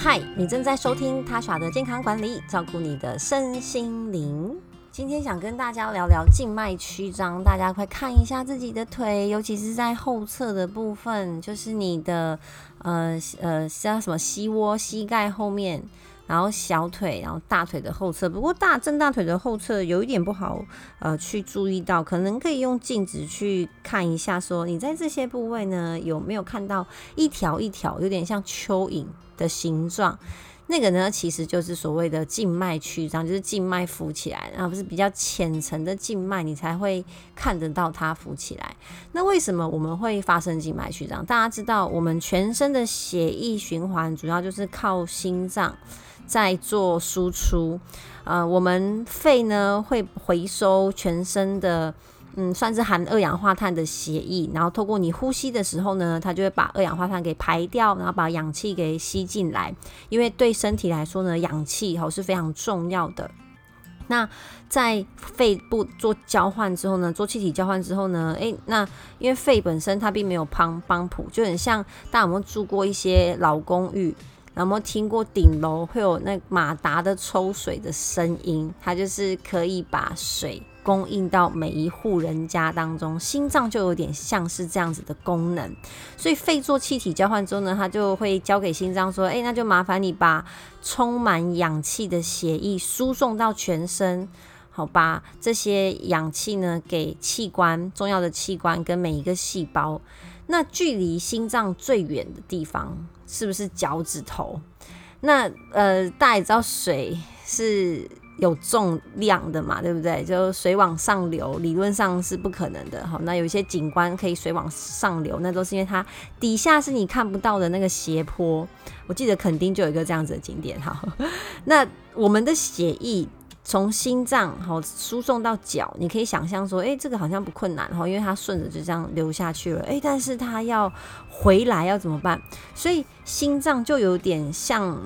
嗨，你正在收听他耍的健康管理，照顾你的身心灵。今天想跟大家聊聊静脉曲张，大家快看一下自己的腿，尤其是在后侧的部分，就是你的呃呃叫什么膝窝、膝盖后面。然后小腿，然后大腿的后侧，不过大正大腿的后侧有一点不好，呃，去注意到，可能可以用镜子去看一下，说你在这些部位呢有没有看到一条一条有点像蚯蚓的形状？那个呢其实就是所谓的静脉曲张，就是静脉浮起来，然后不是比较浅层的静脉，你才会看得到它浮起来。那为什么我们会发生静脉曲张？大家知道，我们全身的血液循环主要就是靠心脏。在做输出，呃，我们肺呢会回收全身的，嗯，算是含二氧化碳的血液，然后透过你呼吸的时候呢，它就会把二氧化碳给排掉，然后把氧气给吸进来。因为对身体来说呢，氧气吼是非常重要的。那在肺部做交换之后呢，做气体交换之后呢，诶，那因为肺本身它并没有帮帮浦，就很像大家有没有住过一些老公寓？有没有听过顶楼会有那马达的抽水的声音？它就是可以把水供应到每一户人家当中。心脏就有点像是这样子的功能，所以肺做气体交换之后呢，它就会交给心脏说：“哎，那就麻烦你把充满氧气的血液输送到全身，好，把这些氧气呢给器官、重要的器官跟每一个细胞。那距离心脏最远的地方。”是不是脚趾头？那呃，大家也知道水是有重量的嘛，对不对？就水往上流，理论上是不可能的。好，那有一些景观可以水往上流，那都是因为它底下是你看不到的那个斜坡。我记得肯定就有一个这样子的景点。哈，那我们的血液。从心脏好输送到脚，你可以想象说，哎，这个好像不困难哈，因为它顺着就这样流下去了，哎，但是它要回来要怎么办？所以心脏就有点像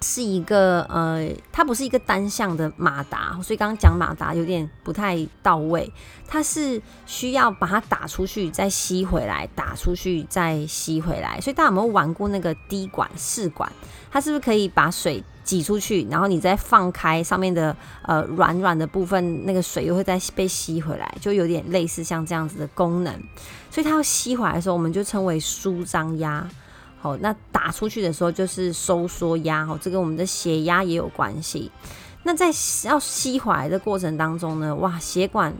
是一个呃，它不是一个单向的马达，所以刚刚讲马达有点不太到位，它是需要把它打出去再吸回来，打出去再吸回来。所以大家有没有玩过那个滴管试管？它是不是可以把水？挤出去，然后你再放开上面的呃软软的部分，那个水又会再被吸回来，就有点类似像这样子的功能。所以它要吸回来的时候，我们就称为舒张压。好，那打出去的时候就是收缩压。好，这跟我们的血压也有关系。那在要吸回来的过程当中呢，哇，血管。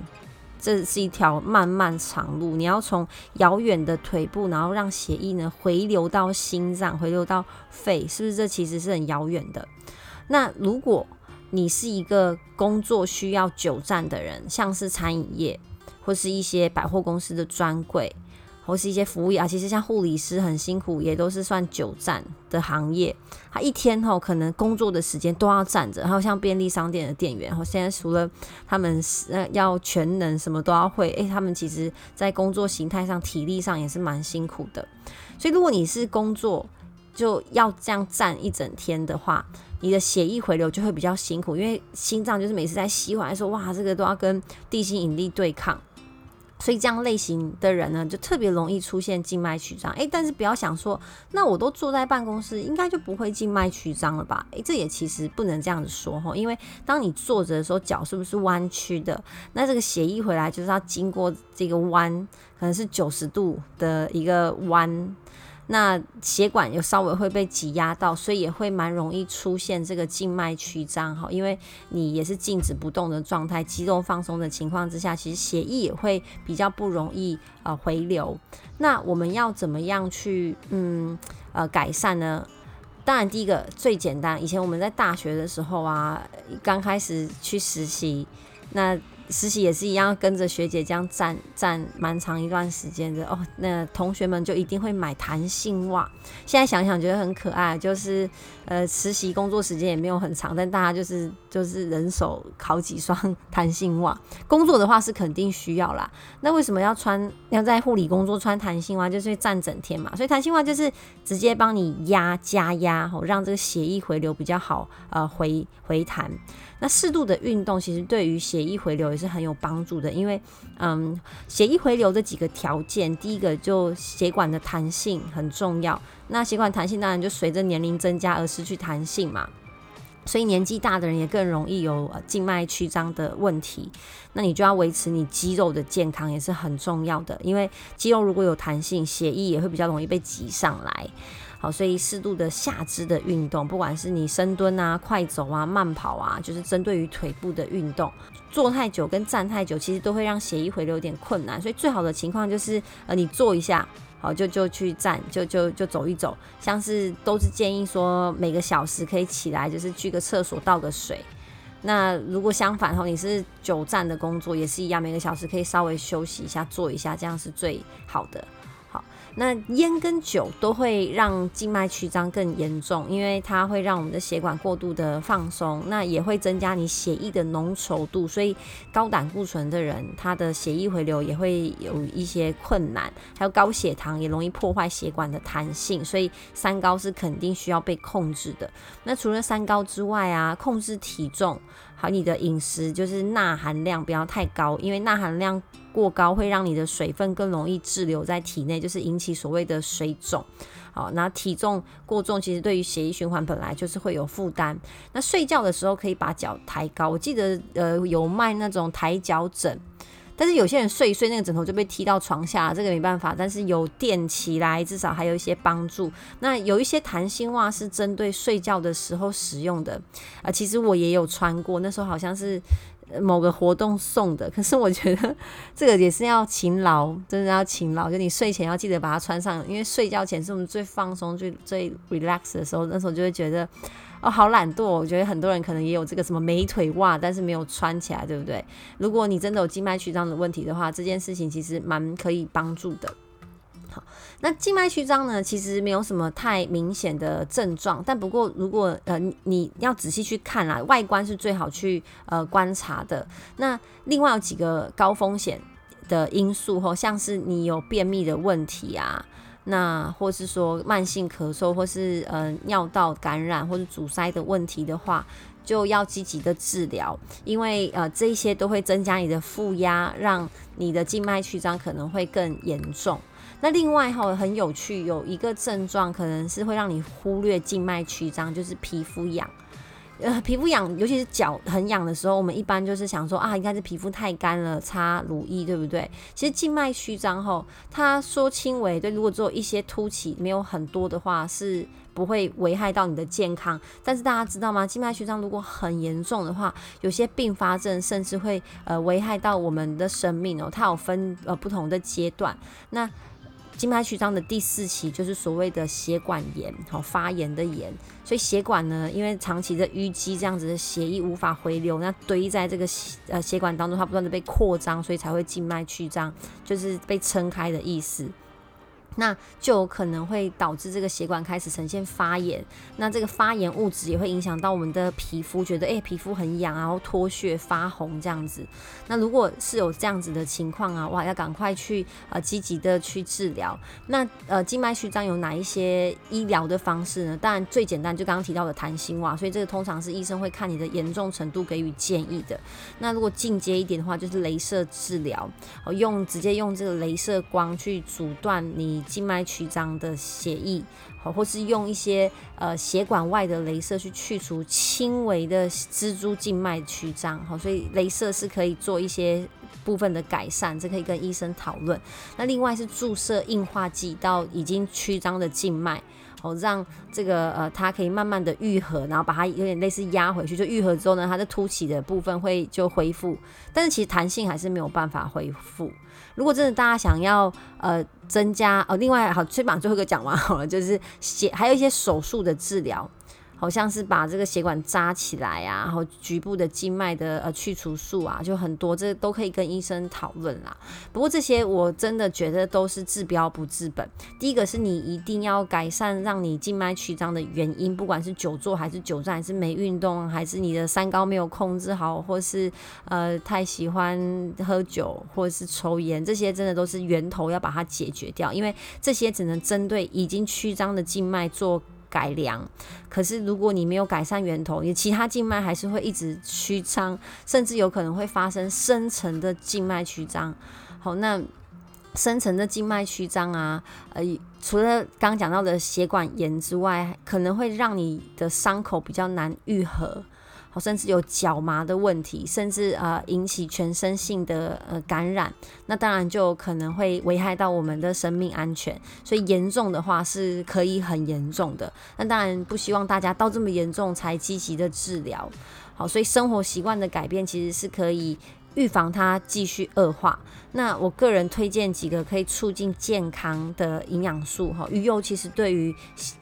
这是一条漫漫长路，你要从遥远的腿部，然后让血液呢回流到心脏，回流到肺，是不是？这其实是很遥远的。那如果你是一个工作需要久站的人，像是餐饮业或是一些百货公司的专柜。或是一些服务业啊，其实像护理师很辛苦，也都是算久站的行业。他一天吼可能工作的时间都要站着，还有像便利商店的店员，然后现在除了他们呃要全能什么都要会，诶，他们其实在工作形态上、体力上也是蛮辛苦的。所以如果你是工作就要这样站一整天的话，你的血液回流就会比较辛苦，因为心脏就是每次在吸完说哇，这个都要跟地心引力对抗。所以这样类型的人呢，就特别容易出现静脉曲张。诶，但是不要想说，那我都坐在办公室，应该就不会静脉曲张了吧？诶，这也其实不能这样子说哈，因为当你坐着的时候，脚是不是弯曲的？那这个血液回来就是要经过这个弯，可能是九十度的一个弯。那血管有稍微会被挤压到，所以也会蛮容易出现这个静脉曲张哈，因为你也是静止不动的状态，肌肉放松的情况之下，其实血液也会比较不容易呃回流。那我们要怎么样去嗯呃改善呢？当然第一个最简单，以前我们在大学的时候啊，刚开始去实习，那。实习也是一样，跟着学姐这样站站蛮长一段时间的哦。那同学们就一定会买弹性袜。现在想想觉得很可爱，就是呃实习工作时间也没有很长，但大家就是就是人手好几双弹性袜。工作的话是肯定需要啦。那为什么要穿要在护理工作穿弹性袜？就是站整天嘛。所以弹性袜就是直接帮你压加压，吼让这个血液回流比较好，呃回回弹。那适度的运动其实对于血液回流。是很有帮助的。因为，嗯，血液回流的几个条件，第一个就血管的弹性很重要。那血管弹性当然就随着年龄增加而失去弹性嘛。所以年纪大的人也更容易有静脉曲张的问题，那你就要维持你肌肉的健康也是很重要的，因为肌肉如果有弹性，血液也会比较容易被挤上来。好，所以适度的下肢的运动，不管是你深蹲啊、快走啊、慢跑啊，就是针对于腿部的运动，坐太久跟站太久，其实都会让血液回流有点困难，所以最好的情况就是呃你坐一下。好，就就去站，就就就走一走，像是都是建议说每个小时可以起来，就是去个厕所倒个水。那如果相反，后你是久站的工作，也是一样，每个小时可以稍微休息一下，坐一下，这样是最好的。那烟跟酒都会让静脉曲张更严重，因为它会让我们的血管过度的放松，那也会增加你血液的浓稠度，所以高胆固醇的人，他的血液回流也会有一些困难，还有高血糖也容易破坏血管的弹性，所以三高是肯定需要被控制的。那除了三高之外啊，控制体重。好，你的饮食就是钠含量不要太高，因为钠含量过高会让你的水分更容易滞留在体内，就是引起所谓的水肿。好，那体重过重其实对于血液循环本来就是会有负担。那睡觉的时候可以把脚抬高，我记得呃有卖那种抬脚枕。但是有些人睡一睡，那个枕头就被踢到床下，这个没办法。但是有垫起来，至少还有一些帮助。那有一些弹性袜是针对睡觉的时候使用的啊，其实我也有穿过，那时候好像是某个活动送的。可是我觉得 这个也是要勤劳，真的要勤劳。就你睡前要记得把它穿上，因为睡觉前是我们最放松、最最 relax 的时候，那时候就会觉得。哦，好懒惰！我觉得很多人可能也有这个什么美腿袜，但是没有穿起来，对不对？如果你真的有静脉曲张的问题的话，这件事情其实蛮可以帮助的。好，那静脉曲张呢，其实没有什么太明显的症状，但不过如果呃你要仔细去看啦，外观是最好去呃观察的。那另外有几个高风险的因素吼，像是你有便秘的问题啊。那或是说慢性咳嗽，或是呃尿道感染或者阻塞的问题的话，就要积极的治疗，因为呃这些都会增加你的负压，让你的静脉曲张可能会更严重。那另外哈很有趣，有一个症状可能是会让你忽略静脉曲张，就是皮肤痒。呃，皮肤痒，尤其是脚很痒的时候，我们一般就是想说啊，应该是皮肤太干了，擦乳液，对不对？其实静脉曲张后，它说轻微，对，如果做一些凸起没有很多的话，是不会危害到你的健康。但是大家知道吗？静脉曲张如果很严重的话，有些并发症甚至会呃危害到我们的生命哦。它有分呃不同的阶段，那。静脉曲张的第四期就是所谓的血管炎，好发炎的炎，所以血管呢，因为长期的淤积，这样子的血液无法回流，那堆在这个呃血管当中，它不断的被扩张，所以才会静脉曲张，就是被撑开的意思。那就有可能会导致这个血管开始呈现发炎，那这个发炎物质也会影响到我们的皮肤，觉得诶皮肤很痒，然后脱屑发红这样子。那如果是有这样子的情况啊，哇，要赶快去呃积极的去治疗。那呃静脉曲张有哪一些医疗的方式呢？当然最简单就刚刚提到的弹性袜，所以这个通常是医生会看你的严重程度给予建议的。那如果进阶一点的话，就是镭射治疗，哦用直接用这个镭射光去阻断你。静脉曲张的血液，好，或是用一些呃血管外的镭射去去除轻微的蜘蛛静脉曲张，好，所以镭射是可以做一些部分的改善，这可以跟医生讨论。那另外是注射硬化剂到已经曲张的静脉，哦，让这个呃它可以慢慢的愈合，然后把它有点类似压回去，就愈合之后呢，它的凸起的部分会就恢复，但是其实弹性还是没有办法恢复。如果真的大家想要呃增加哦，另外好，先把最后一个讲完好了，就是写还有一些手术的治疗。好像是把这个血管扎起来啊，然后局部的静脉的呃去除术啊，就很多，这都可以跟医生讨论啦。不过这些我真的觉得都是治标不治本。第一个是你一定要改善让你静脉曲张的原因，不管是久坐还是久站，还是没运动，还是你的三高没有控制好，或是呃太喜欢喝酒或是抽烟，这些真的都是源头要把它解决掉，因为这些只能针对已经曲张的静脉做。改良。可是如果你没有改善源头，你其他静脉还是会一直曲张，甚至有可能会发生深层的静脉曲张。好，那深层的静脉曲张啊，呃，除了刚讲到的血管炎之外，可能会让你的伤口比较难愈合。甚至有脚麻的问题，甚至呃引起全身性的呃感染，那当然就可能会危害到我们的生命安全。所以严重的话是可以很严重的。那当然不希望大家到这么严重才积极的治疗。好，所以生活习惯的改变其实是可以。预防它继续恶化。那我个人推荐几个可以促进健康的营养素哈，鱼油其实对于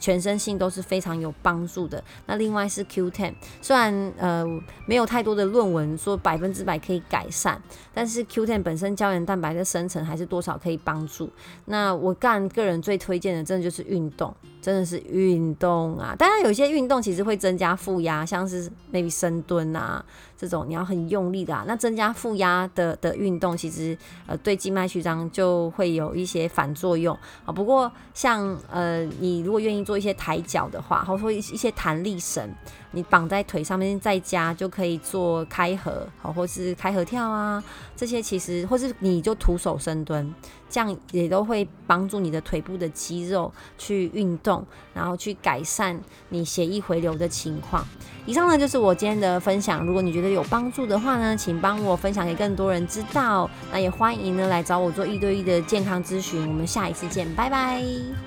全身性都是非常有帮助的。那另外是 Q10，虽然呃没有太多的论文说百分之百可以改善，但是 Q10 本身胶原蛋白的生成还是多少可以帮助。那我干个人最推荐的，真的就是运动，真的是运动啊！当然有些运动其实会增加负压，像是 maybe 深蹲啊这种，你要很用力的啊，那增加负压的的运动，其实呃对静脉曲张就会有一些反作用啊。不过像呃你如果愿意做一些抬脚的话，或者说一些弹力绳，你绑在腿上面，在家就可以做开合，好或是开合跳啊，这些其实或是你就徒手深蹲，这样也都会帮助你的腿部的肌肉去运动，然后去改善你血液回流的情况。以上呢就是我今天的分享，如果你觉得有帮助的话呢，请帮我分享给更多人知道。那也欢迎呢来找我做一对一的健康咨询，我们下一次见，拜拜。